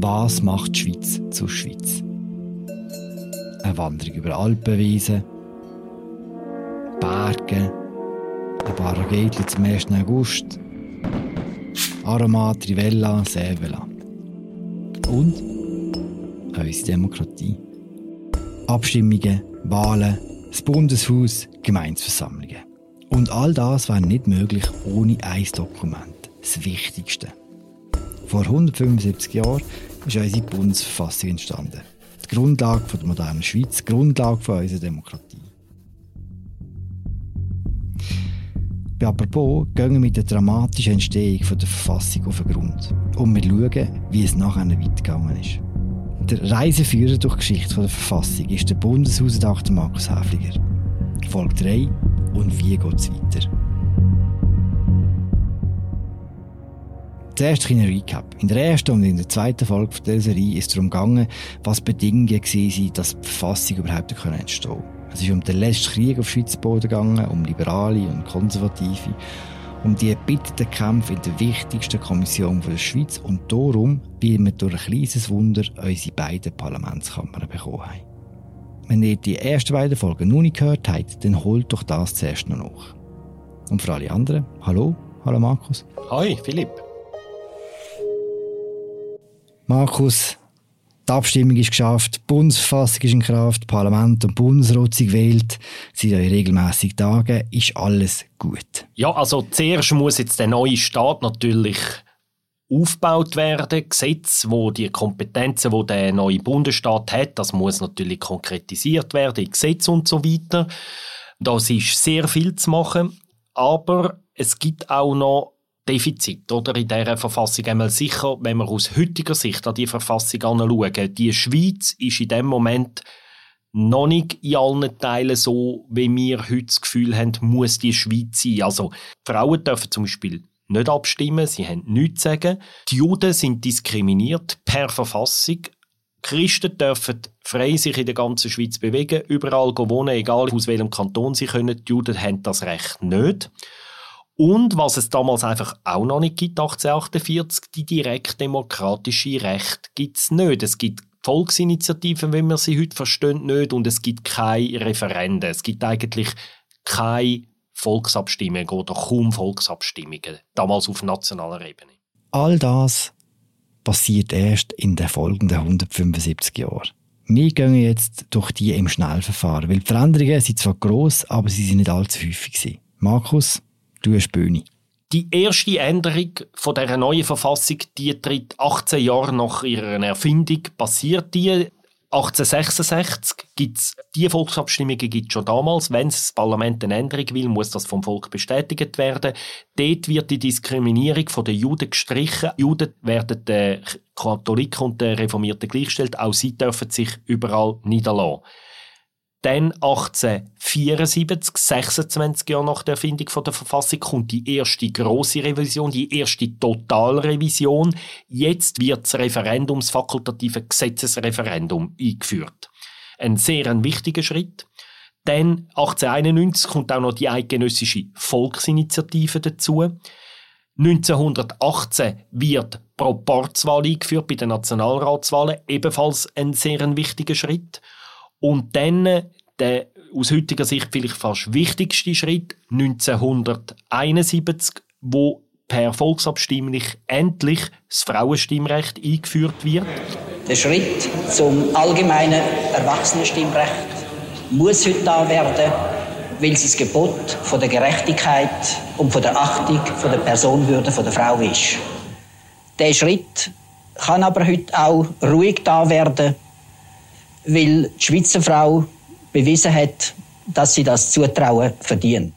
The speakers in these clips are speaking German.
Was macht die Schweiz zur Schweiz? Eine Wanderung über Alpenwiesen, Berge, ein paar Ragetli zum 1. August, Aromat, Rivella, Sevela. Und unsere Demokratie. Abstimmungen, Wahlen, das Bundeshaus, Gemeinsversammlungen. Und all das wäre nicht möglich ohne ein Dokument, das Wichtigste. Vor 175 Jahren ist unsere Bundesverfassung entstanden. Die Grundlage der modernen Schweiz, die Grundlage unserer Demokratie. Bei Apropos gehen wir mit der dramatischen Entstehung der Verfassung auf den Grund. Und wir schauen, wie es nachher weitergegangen ist. Der Reiseführer durch die Geschichte der Verfassung ist der Bundeshausdachter Markus Häfliger. Folge 3 und wie geht es weiter? Zuerst ein Recap. In der ersten und in der zweiten Folge dieser Serie ist es darum gegangen, was Bedingungen waren, dass die Verfassung überhaupt entstehen konnte. Es ist um den letzten Krieg auf Schweizer Boden gegangen, um Liberale und Konservative, um die erbitterten Kämpfe in der wichtigsten Kommission der Schweiz und darum, wie wir durch ein kleines Wunder unsere beiden Parlamentskammern bekommen haben. Wenn ihr die ersten beiden Folgen noch nicht gehört habt, dann holt doch das zuerst noch nach. Und für alle anderen, hallo, hallo Markus. Hi, Philipp. Markus, die Abstimmung ist geschafft, die Bundesverfassung ist in Kraft, Parlament und Bundesrat sind gewählt, sind in regelmäßigen Tagen, ist alles gut. Ja, also zuerst muss jetzt der neue Staat natürlich aufgebaut werden. Gesetze, wo die Kompetenzen, wo der neue Bundesstaat hat, das muss natürlich konkretisiert werden in Gesetz und so weiter. Das ist sehr viel zu machen, aber es gibt auch noch Defizit oder in dieser Verfassung einmal sicher, wenn wir aus heutiger Sicht an die Verfassung anschauen. Die Schweiz ist in dem Moment noch nicht in allen Teilen so, wie wir heute das Gefühl haben, muss die Schweiz sein. Also Frauen dürfen zum Beispiel nicht abstimmen, sie haben nichts zu sagen. Die Juden sind diskriminiert per Verfassung. Christen dürfen frei sich in der ganzen Schweiz bewegen, überall wohnen, egal aus welchem Kanton sie können. Die Juden haben das Recht nicht. Und was es damals einfach auch noch nicht gibt, 1848, die direktdemokratische Recht gibt es nicht. Es gibt Volksinitiativen, wie wir sie heute verstehen, nicht und es gibt keine Referenden. Es gibt eigentlich keine Volksabstimmungen oder kaum Volksabstimmungen, damals auf nationaler Ebene. All das passiert erst in den folgenden 175 Jahren. Wir gehen jetzt durch die im Schnellverfahren, weil die Veränderungen sind zwar gross, aber sie sind nicht allzu häufig. Markus, Du hast Bühne. Die erste Änderung von der neuen Verfassung, die tritt 18 Jahre nach ihrer Erfindung, passiert die 1866 gibt's die Volksabstimmungen gibt schon damals. Wenn das Parlament eine Änderung will, muss das vom Volk bestätigt werden. Dort wird die Diskriminierung der Juden gestrichen. Juden werden den Katholiken und den Reformierten gleichgestellt. Auch sie dürfen sich überall niederlassen. Dann 1874, 26 Jahre nach der Erfindung der Verfassung, kommt die erste große Revision, die erste Totalrevision. Jetzt wird das Referendum, das fakultative Gesetzesreferendum eingeführt. Ein sehr ein wichtiger Schritt. Dann 1891 kommt auch noch die eidgenössische Volksinitiative dazu. 1918 wird Proporzwahl eingeführt bei den Nationalratswahlen, ebenfalls ein sehr ein wichtiger Schritt. Und dann der aus heutiger Sicht vielleicht fast wichtigste Schritt 1971, wo per Volksabstimmung endlich das Frauenstimmrecht eingeführt wird. Der Schritt zum allgemeinen Erwachsenenstimmrecht muss heute da werden, weil es das Gebot von der Gerechtigkeit und von der Achtung von der Personenwürde der Frau ist. Der Schritt kann aber heute auch ruhig da werden, weil die Schweizer Frau bewiesen hat, dass sie das Zutrauen verdient.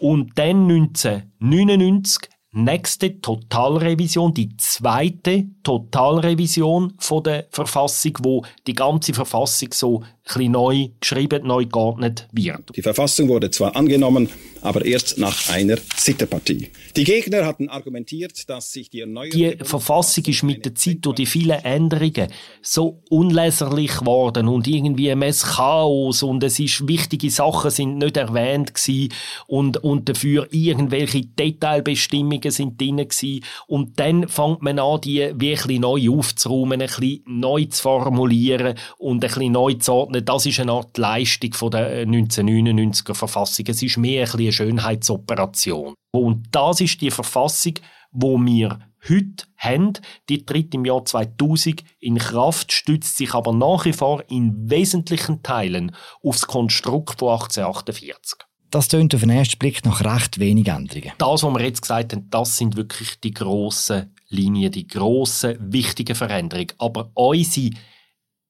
Und dann 1999 nächste Totalrevision, die zweite Totalrevision von der Verfassung, wo die ganze Verfassung so ein neu geschrieben, neu geordnet wird. Die Verfassung wurde zwar angenommen, aber erst nach einer Zitterpartie. Die Gegner hatten argumentiert, dass sich die erneuerte... Die Verfassung ist mit der Zeit durch die vielen Änderungen so unleserlich geworden und irgendwie ein Chaos und es ist, wichtige Sachen sind nicht erwähnt gewesen und, und dafür irgendwelche Detailbestimmungen Änderungen sind drin gewesen. Und dann fängt man an, die bisschen neu aufzuräumen, ein bisschen neu zu formulieren und ein bisschen neu zu ordnen. Das ist eine Art Leistung von der 1999er Verfassung. Es ist mehr ein bisschen eine Schönheitsoperation. Und das ist die Verfassung, wo wir heute haben. Die tritt im Jahr 2000 in Kraft, stützt sich aber nach wie vor in wesentlichen Teilen aufs Konstrukt von 1848. Das tönt auf den ersten Blick nach recht wenig Änderungen. Das, was wir jetzt gesagt haben, das sind wirklich die grossen Linien, die grossen, wichtigen Veränderungen. Aber unsere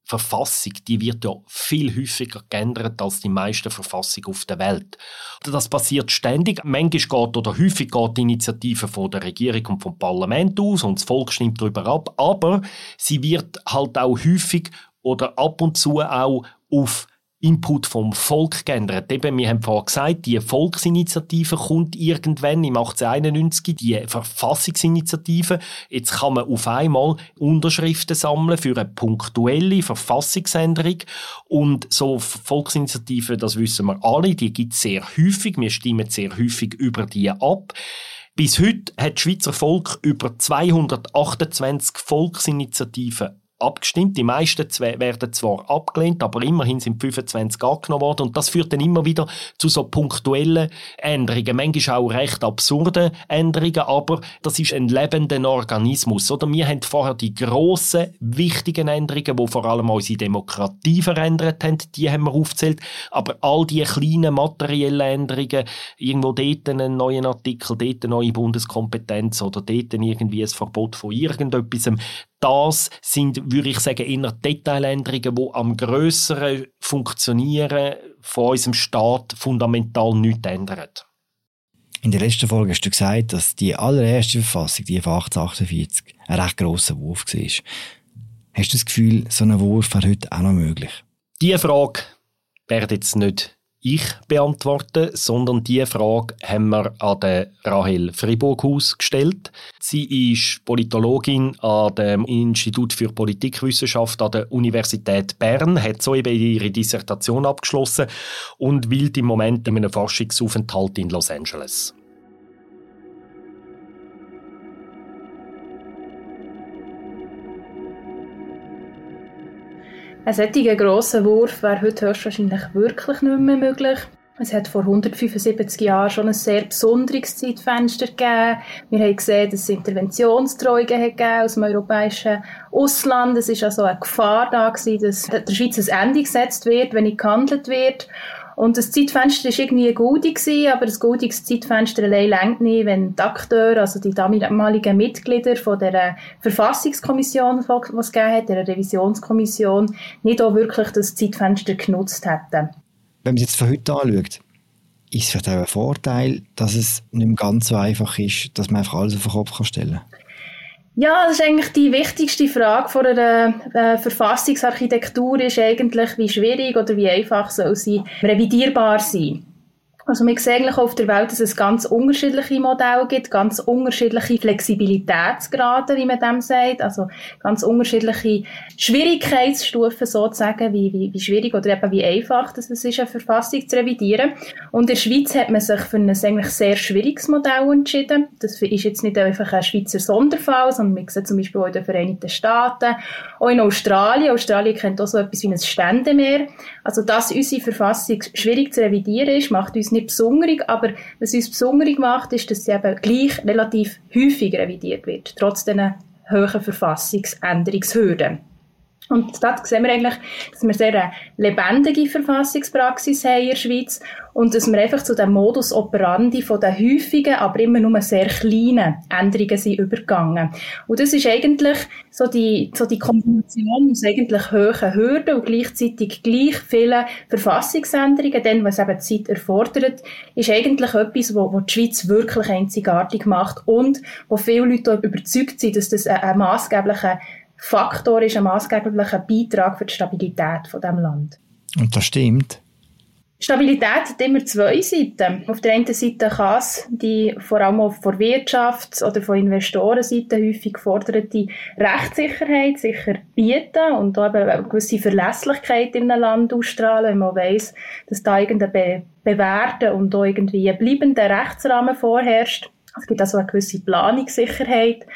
Verfassung, die wird ja viel häufiger geändert als die meisten Verfassungen auf der Welt. Das passiert ständig. Manchmal geht oder häufig geht die Initiative von der Regierung und vom Parlament aus und das Volk stimmt darüber ab. Aber sie wird halt auch häufig oder ab und zu auch auf Input vom Volk geändert. Eben, wir haben vorhin gesagt, die Volksinitiative kommt irgendwann im 1891, die Verfassungsinitiative. Jetzt kann man auf einmal Unterschriften sammeln für eine punktuelle Verfassungsänderung. Und so Volksinitiativen, das wissen wir alle, die gibt es sehr häufig. Wir stimmen sehr häufig über die ab. Bis heute hat das Schweizer Volk über 228 Volksinitiativen abgestimmt. Die meisten werden zwar abgelehnt, aber immerhin sind 25 angenommen worden. Und das führt dann immer wieder zu so punktuellen Änderungen. Manchmal auch recht absurden Änderungen, aber das ist ein lebender Organismus. Oder wir haben vorher die grossen, wichtigen Änderungen, die vor allem unsere Demokratie verändert haben, die haben wir aufgezählt. Aber all die kleinen materiellen Änderungen, irgendwo dort einen neuen Artikel, dort eine neue Bundeskompetenz oder dort irgendwie ein Verbot von irgendetwas, das sind, würde ich sagen, eher Detailänderungen, die am grösseren Funktionieren von unserem Staat fundamental nichts ändern. In der letzten Folge hast du gesagt, dass die allererste Verfassung, die von 1848, ein recht grosser Wurf war. Hast du das Gefühl, so ein Wurf wäre heute auch noch möglich? Diese Frage wäre jetzt nicht ich beantworten, sondern diese Frage haben wir an der Rahel Friburghaus gestellt. Sie ist Politologin an dem Institut für Politikwissenschaft an der Universität Bern, hat soeben ihre Dissertation abgeschlossen und will im Moment in einem Forschungsaufenthalt in Los Angeles. Ein solcher grosser Wurf wäre heute höchstwahrscheinlich wirklich nicht mehr möglich. Es hat vor 175 Jahren schon ein sehr besonderes Zeitfenster gegeben. Wir haben gesehen, dass es Interventionsdrohungen gegeben aus dem europäischen Ausland. Es war also eine Gefahr da dass der Schweiz ein Ende gesetzt wird, wenn nicht gehandelt wird. Und das Zeitfenster war irgendwie guldig, aber das guldige Zeitfenster allein längt nicht, wenn die Akteure, also die damaligen Mitglieder von der Verfassungskommission, die es gegeben hat, der Revisionskommission, nicht auch wirklich das Zeitfenster genutzt hätten. Wenn man es jetzt von heute anschaut, ist es vielleicht auch ein Vorteil, dass es nicht mehr ganz so einfach ist, dass man einfach alles auf den Kopf stellen kann? Ja, das ist eigentlich die wichtigste Frage von einer äh, Verfassungsarchitektur ist eigentlich, wie schwierig oder wie einfach soll sie revidierbar sein. Also wir sehen eigentlich auf der Welt, dass es ganz unterschiedliche Modelle gibt, ganz unterschiedliche Flexibilitätsgrade, wie man dem sagt, also ganz unterschiedliche Schwierigkeitsstufen sozusagen, wie, wie, wie schwierig oder eben wie einfach das ist, eine Verfassung zu revidieren. Und in der Schweiz hat man sich für ein eigentlich sehr schwieriges Modell entschieden. Das ist jetzt nicht einfach ein Schweizer Sonderfall, sondern wir sehen zum Beispiel auch in den Vereinigten Staaten, auch in Australien. Australien kennt auch so etwas wie ein Ständemeer. Also, dass unsere Verfassung schwierig zu revidieren ist, macht uns nicht besonderig, aber was uns besonderig macht, ist, dass sie eben gleich relativ häufig revidiert wird, trotz diesen hohen Verfassungsänderungshürden. Und da sehen wir eigentlich, dass wir sehr eine lebendige Verfassungspraxis haben in der Schweiz und dass wir einfach zu dem Modus operandi von den häufigen, aber immer nur sehr kleinen Änderungen sind übergegangen. Und das ist eigentlich so die, so die Kombination aus eigentlich hohen Hürden und gleichzeitig gleich vielen Verfassungsänderungen, denn was eben Zeit erfordert, ist eigentlich etwas, wo, wo die Schweiz wirklich einzigartig macht und wo viele Leute überzeugt sind, dass das ein, ein maßgeblicher Faktor ist ein maßgeblicher Beitrag für die Stabilität von dem Land. Und das stimmt. Stabilität hat immer zwei Seiten. Auf der einen Seite kann es die vor allem auch von Wirtschafts- oder von Investorenseite häufig geforderte Rechtssicherheit sicher bieten und auch eine gewisse Verlässlichkeit in einem Land ausstrahlen, wenn man weiss, dass da irgendein be bewährter und auch irgendwie ein bleibender Rechtsrahmen vorherrscht. Es gibt also eine gewisse Planungssicherheit.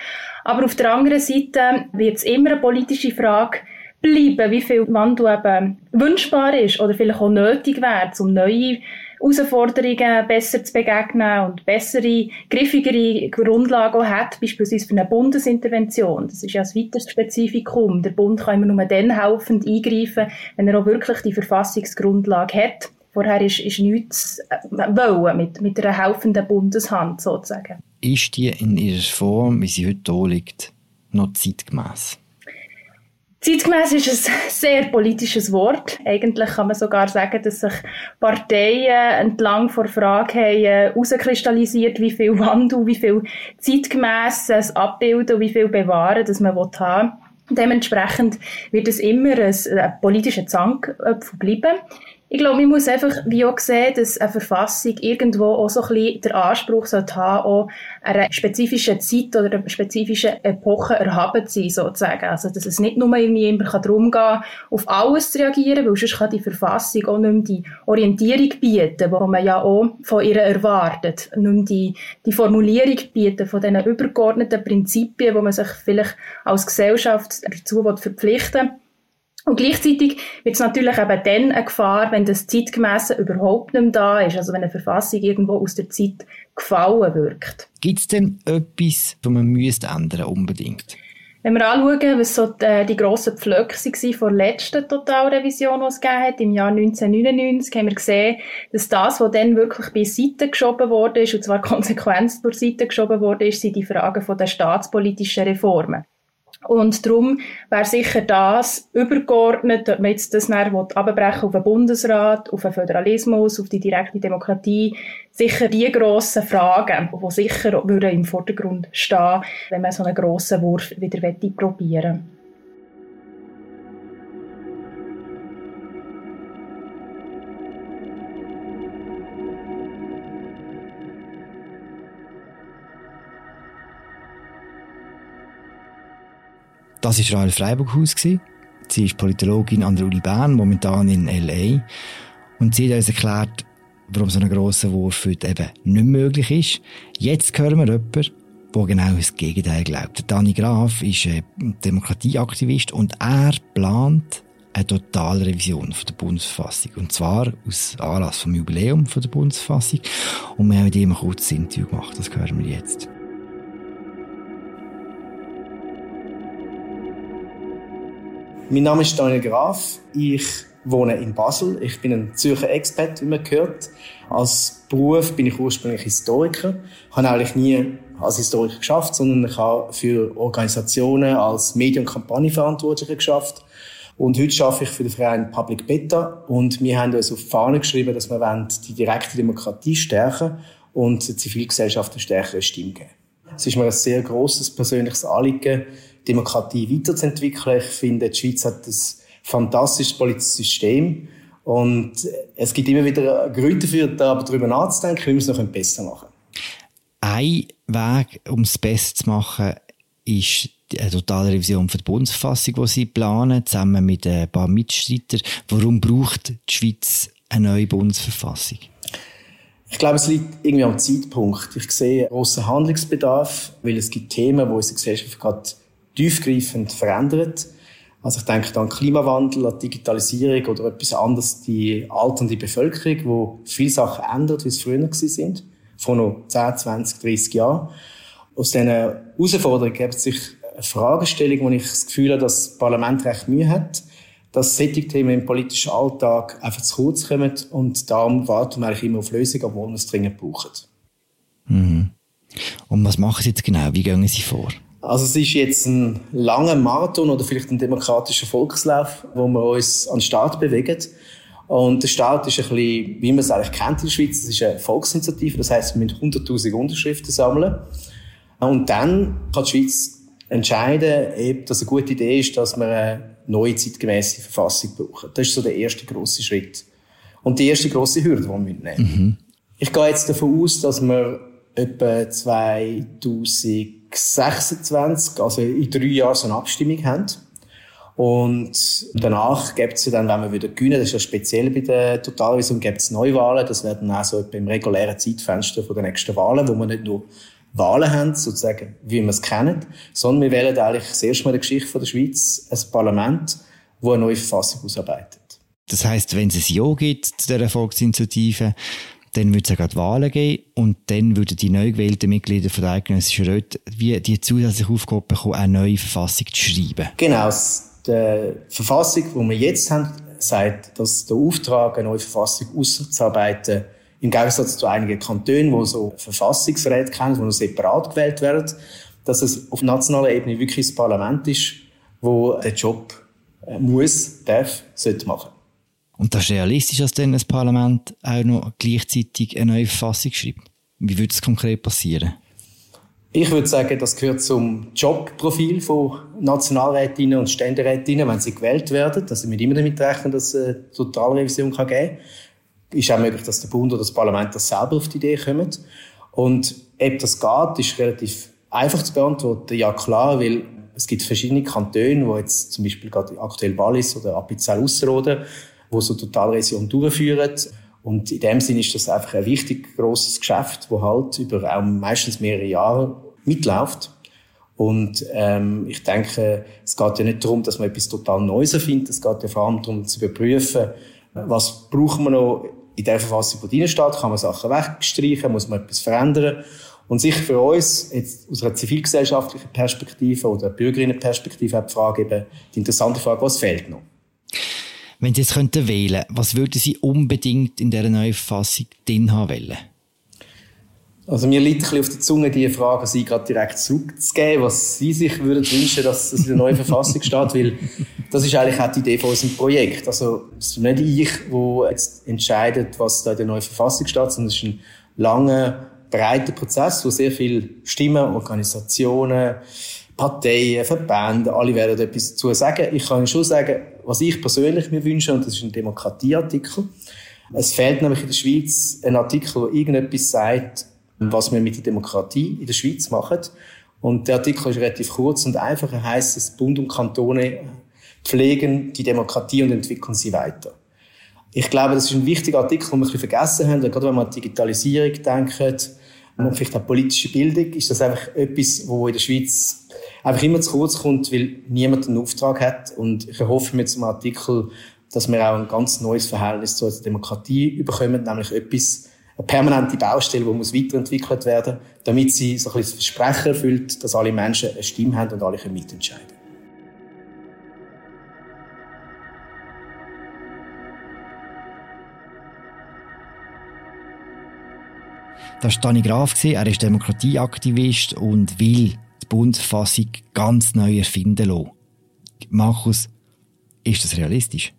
Aber auf der anderen Seite wird es immer eine politische Frage bleiben, wie viel Wandel eben wünschbar ist oder vielleicht auch nötig wäre, um neue Herausforderungen besser zu begegnen und bessere, griffigere Grundlagen hat, beispielsweise für eine Bundesintervention. Das ist ja ein weiteres Spezifikum. Der Bund kann immer nur dann helfend eingreifen, wenn er auch wirklich die Verfassungsgrundlage hat. Vorher ist, ist nichts äh, wollen mit, mit einer helfenden Bundeshand sozusagen. Ist die in ihrer Form, wie sie heute hier liegt, noch zeitgemäß? Zeitgemäß ist ein sehr politisches Wort. Eigentlich kann man sogar sagen, dass sich Parteien entlang vor Frage haben herauskristallisiert, wie viel Wandel, wie viel zeitgemäßes Abbilden und wie viel bewahren, das man haben will. Dementsprechend wird es immer ein, ein politischer Zankapfel bleiben. Ich glaube, man muss einfach wie auch sehen, dass eine Verfassung irgendwo auch so ein bisschen den Anspruch sollte haben, auch einer spezifischen Zeit oder einer spezifischen Epoche erhaben zu sein, sozusagen. Also, dass es nicht nur irgendwie immer darum geht, auf alles zu reagieren, weil sonst kann die Verfassung auch nicht mehr die Orientierung bieten, die man ja auch von ihr erwartet. Nicht mehr die, die Formulierung bieten von diesen übergeordneten Prinzipien, wo man sich vielleicht als Gesellschaft dazu verpflichten will und gleichzeitig wird es natürlich eben dann eine Gefahr, wenn das Zeitgemäße überhaupt nicht mehr da ist, also wenn eine Verfassung irgendwo aus der Zeit gefallen wirkt. Gibt es denn etwas, das man müsste ändern unbedingt? Wenn wir anschauen, was so die, die grossen Pflöcke waren vor der letzten Totalrevision, die es gegeben hat, im Jahr 1999, haben wir gesehen, dass das, was dann wirklich beiseite geschoben wurde, und zwar konsequent beiseite geschoben wurde, sind die Fragen der staatspolitischen Reformen. Und darum wäre sicher das übergeordnet, ob man jetzt das dann abbrechen auf den Bundesrat, auf den Föderalismus, auf die direkte Demokratie, sicher die grossen Fragen, die sicher im Vordergrund stehen, wenn man so einen grossen Wurf wieder probieren will. Das war Rahel Freiburghaus. Sie ist Politologin an der Uni Bern, momentan in L.A. Und sie hat uns erklärt, warum so ein grosser Wurf heute eben nicht möglich ist. Jetzt hören wir jemanden, der genau das Gegenteil glaubt. Dani Graf ist ein Demokratieaktivist und er plant eine Totalrevision von der Bundesverfassung. Und zwar aus Anlass vom Jubiläum von der Bundesverfassung. Und wir haben mit ihm ein kurzes Interview gemacht. Das hören wir jetzt. Mein Name ist Daniel Graf. Ich wohne in Basel. Ich bin ein Zürcher Expert, wie man gehört. Als Beruf bin ich ursprünglich Historiker. Ich habe eigentlich nie als Historiker geschafft, sondern ich habe für Organisationen als Medien- und Kampagnenverantwortlicher geschafft. Und heute arbeite ich für den Verein Public Beta. Und wir haben uns auf die Fahne geschrieben, dass wir die direkte Demokratie stärken und der Zivilgesellschaft eine stärkere Stimme geben. Es ist mir ein sehr grosses persönliches Anliegen, Demokratie weiterzuentwickeln. Ich finde, die Schweiz hat ein fantastisches politisches System. Und es gibt immer wieder Gründe dafür, darüber nachzudenken, wie wir es noch besser machen können. Ein Weg, um es besser zu machen, ist eine totale Revision der Bundesfassung, die Sie planen, zusammen mit ein paar Mitstreitern. Warum braucht die Schweiz eine neue Bundesverfassung? Ich glaube, es liegt irgendwie am Zeitpunkt. Ich sehe grossen Handlungsbedarf, weil es gibt Themen, wo unsere Gesellschaft gerade tiefgreifend verändert. Also ich denke an Klimawandel, an Digitalisierung oder etwas anderes, die alternde Bevölkerung, wo viele Sachen ändert, wie es früher sind, vor noch 10, 20, 30 Jahren. Aus diesen Herausforderungen gibt es sich eine Fragestellung, wo ich das Gefühl habe, dass das Parlament recht Mühe hat, dass solche Themen im politischen Alltag einfach zu kurz kommen und darum warten wir eigentlich immer auf Lösungen, obwohl wir es dringend brauchen. Mhm. Und was machen Sie jetzt genau? Wie gehen Sie vor? Also es ist jetzt ein langer Marathon oder vielleicht ein demokratischer Volkslauf, wo wir uns an den Start bewegen. Und der Start ist ein bisschen, wie man es eigentlich kennt in der Schweiz, das ist eine Volksinitiative, das heißt, wir müssen 100'000 Unterschriften sammeln. Und dann kann die Schweiz entscheiden, ob das eine gute Idee ist, dass wir eine neue zeitgemäße Verfassung brauchen. Das ist so der erste große Schritt. Und die erste große Hürde, die wir nehmen. Mhm. Ich gehe jetzt davon aus, dass wir etwa 2000 26, also in drei Jahren so eine Abstimmung haben. Und danach gibt es dann, wenn wir wieder gewinnen, das ist ja speziell bei der Totalrevision, gibt es Neuwahlen. Das werden auch so im regulären Zeitfenster von den nächsten Wahlen, wo man nicht nur Wahlen haben, sozusagen, wie wir es kennen, sondern wir wählen eigentlich das erste Mal in der Geschichte der Schweiz ein Parlament, das eine neue Verfassung ausarbeitet. Das heißt, wenn es ein Ja gibt zu dieser Volksinitiative, dann würde es ja gerade Wahlen geben und dann würden die neu gewählten Mitglieder von der Eidgenössischen Räte wie die zusätzliche Aufgabe bekommen, eine neue Verfassung zu schreiben. Genau. Die Verfassung, die wir jetzt haben, sagt, dass der Auftrag, eine neue Verfassung auszuarbeiten, im Gegensatz zu einigen Kantonen, die so Verfassungsräte kennen, die noch separat gewählt werden, dass es auf nationaler Ebene wirklich das Parlament ist, wo den Job äh, muss, darf, sollte machen. Und das ist realistisch, dass dann ein Parlament auch noch gleichzeitig eine neue Verfassung schreibt. Wie würde das konkret passieren? Ich würde sagen, das gehört zum Jobprofil von Nationalrätinnen und Ständerätinnen, wenn sie gewählt werden. Dass sie mit immer damit rechnen, dass es eine Totalrevision geben kann. Ist auch möglich, dass der Bund oder das Parlament das selber auf die Idee kommen. Und ob das geht, ist relativ einfach zu beantworten. Ja, klar, weil es gibt verschiedene Kantone, wo jetzt zum Beispiel gerade aktuell Wallis oder Appenzell Ausserrhoden wo so Totalrevision durchführen. Und in dem Sinne ist das einfach ein wichtig grosses Geschäft, wo halt über auch meistens mehrere Jahre mitläuft. Und ähm, ich denke, es geht ja nicht darum, dass man etwas total Neues erfindet. Es geht ja vor allem darum, zu überprüfen, was braucht man noch in der Verfassung, die drin steht. Kann man Sachen wegstreichen? Muss man etwas verändern? Und sicher für uns, jetzt aus einer zivilgesellschaftlichen Perspektive oder Bürgerinnenperspektive, die Frage eben, die interessante Frage, was fehlt noch? Wenn Sie jetzt könnten wählen, was würden Sie unbedingt in dieser neuen Verfassung drin haben wollen? Also mir liegt ein bisschen auf der Zunge, diese Frage Sie gerade direkt zurückzugeben, was Sie sich würden wünschen, dass es in der neuen Verfassung steht, weil das ist eigentlich auch die Idee von unserem Projekt. Also es ist nicht ich, der jetzt entscheidet, was da in der neuen Verfassung steht, sondern es ist ein langer, breiter Prozess, wo sehr viele Stimmen, Organisationen, Parteien, Verbände, alle werden etwas dazu sagen. Ich kann schon sagen, was ich persönlich mir wünsche, und das ist ein Demokratieartikel. Es fehlt nämlich in der Schweiz ein Artikel, der irgendetwas sagt, was wir mit der Demokratie in der Schweiz machen. Und der Artikel ist relativ kurz und einfach. Er heisst, dass Bund und Kantone pflegen die Demokratie und entwickeln sie weiter. Ich glaube, das ist ein wichtiger Artikel, den wir ein bisschen vergessen haben, gerade wenn man an Digitalisierung denkt und vielleicht auch politische Bildung, ist das einfach etwas, wo in der Schweiz einfach immer zu kurz kommt, weil niemand einen Auftrag hat. Und ich erhoffe mit diesem Artikel, dass wir auch ein ganz neues Verhältnis zur Demokratie bekommen, nämlich etwas, eine permanente Baustelle, die muss weiterentwickelt werden, damit sie so ein Versprechen erfüllt, dass alle Menschen eine Stimme haben und alle können mitentscheiden. Das war Dani Graf. Er ist Demokratieaktivist und will die Bundesfassung ganz neu erfinden lassen. Markus, ist das realistisch?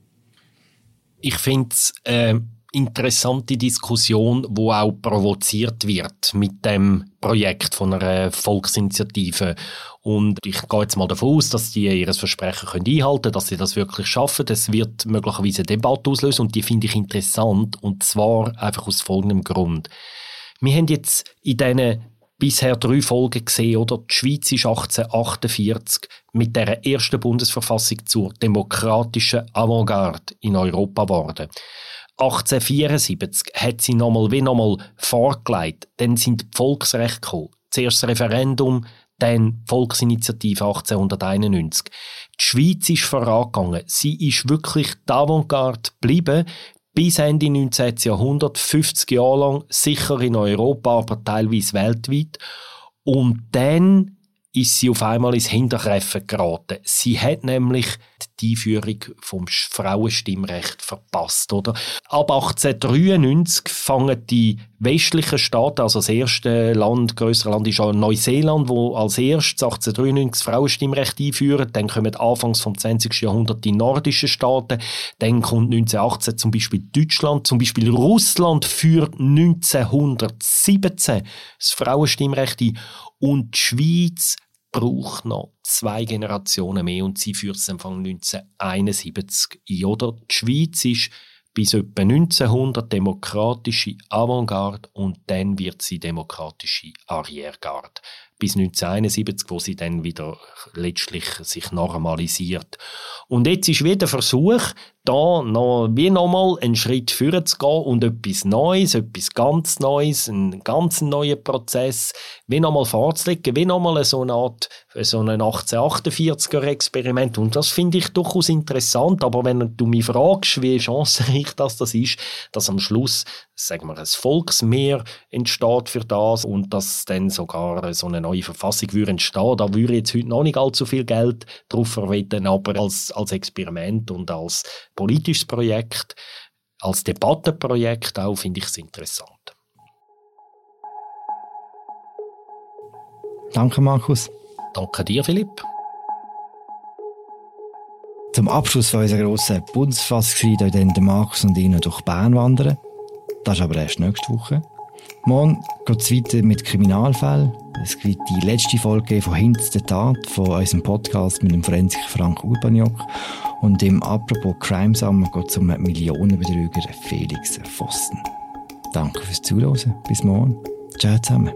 Ich finde es eine interessante Diskussion, wo auch provoziert wird mit dem Projekt von einer Volksinitiative. Und ich gehe jetzt mal davon aus, dass die ihr Versprechen können einhalten können, dass sie das wirklich schaffen. Das wird möglicherweise eine Debatte auslösen und die finde ich interessant. Und zwar einfach aus folgendem Grund. Wir haben jetzt in diesen bisher drei Folgen gesehen, oder? Die Schweiz ist 1848 mit der ersten Bundesverfassung zur demokratischen Avantgarde in Europa geworden. 1874 hat sie nochmal wie nochmal vorgelegt. Dann sind die Volksrechte gekommen. Zuerst das Referendum, dann die Volksinitiative 1891. Die Schweiz ist vorangegangen. Sie ist wirklich die Avantgarde geblieben bis Ende 19. Jahrhundert, 50 Jahre lang, sicher in Europa, aber teilweise weltweit. Und dann ist sie auf einmal ins Hintertreffen geraten. Sie hat nämlich die Einführung vom Frauenstimmrecht verpasst, oder? Ab 1893 fangen die westlichen Staaten, also das erste Land, größere Land ist Neuseeland, wo als erstes 1893 das Frauenstimmrecht einführen. Dann kommen anfangs vom 20. Jahrhundert die nordischen Staaten. Dann kommt 1918 zum Beispiel Deutschland, zum Beispiel Russland führt 1917 das Frauenstimmrecht ein und die Schweiz braucht noch zwei Generationen mehr und sie führt es Anfang 1971 ein. Oder die Schweiz ist bis etwa 1900 demokratische Avantgarde und dann wird sie demokratische Arriergarde. Bis 1971, wo sie dann wieder letztlich sich normalisiert. Und jetzt ist wieder der Versuch, da noch, wie nochmal einen Schritt führen zu gehen und etwas Neues, etwas ganz Neues, einen ganz neuen Prozess, wie nochmal vorzulegen, wie nochmal so eine Art, so ein 1848er-Experiment. Und das finde ich durchaus interessant. Aber wenn du mich fragst, wie chancenreich das, das ist, dass am Schluss, sagen wir, ein Volksmeer entsteht für das und dass dann sogar so eine neue Verfassung würde entstehen, da würde ich jetzt heute noch nicht allzu viel Geld drauf verwenden, aber als, als Experiment und als politisches Projekt, als Debattenprojekt auch finde ich es interessant. Danke, Markus. Danke dir, Philipp. Zum Abschluss von unserer grossen Bundesfassung dann Markus und ich durch Bern wandern. Das ist aber erst nächste Woche. Morgen geht es weiter mit Kriminalfällen. Es wird die letzte Folge von Hinz der Tat von unserem Podcast mit dem Forensiker Frank Urbaniok. Und im Apropos Crime Summer geht es um einen Millionenbetrüger Felix Vossen. Danke fürs Zuhören. Bis morgen. Ciao zusammen.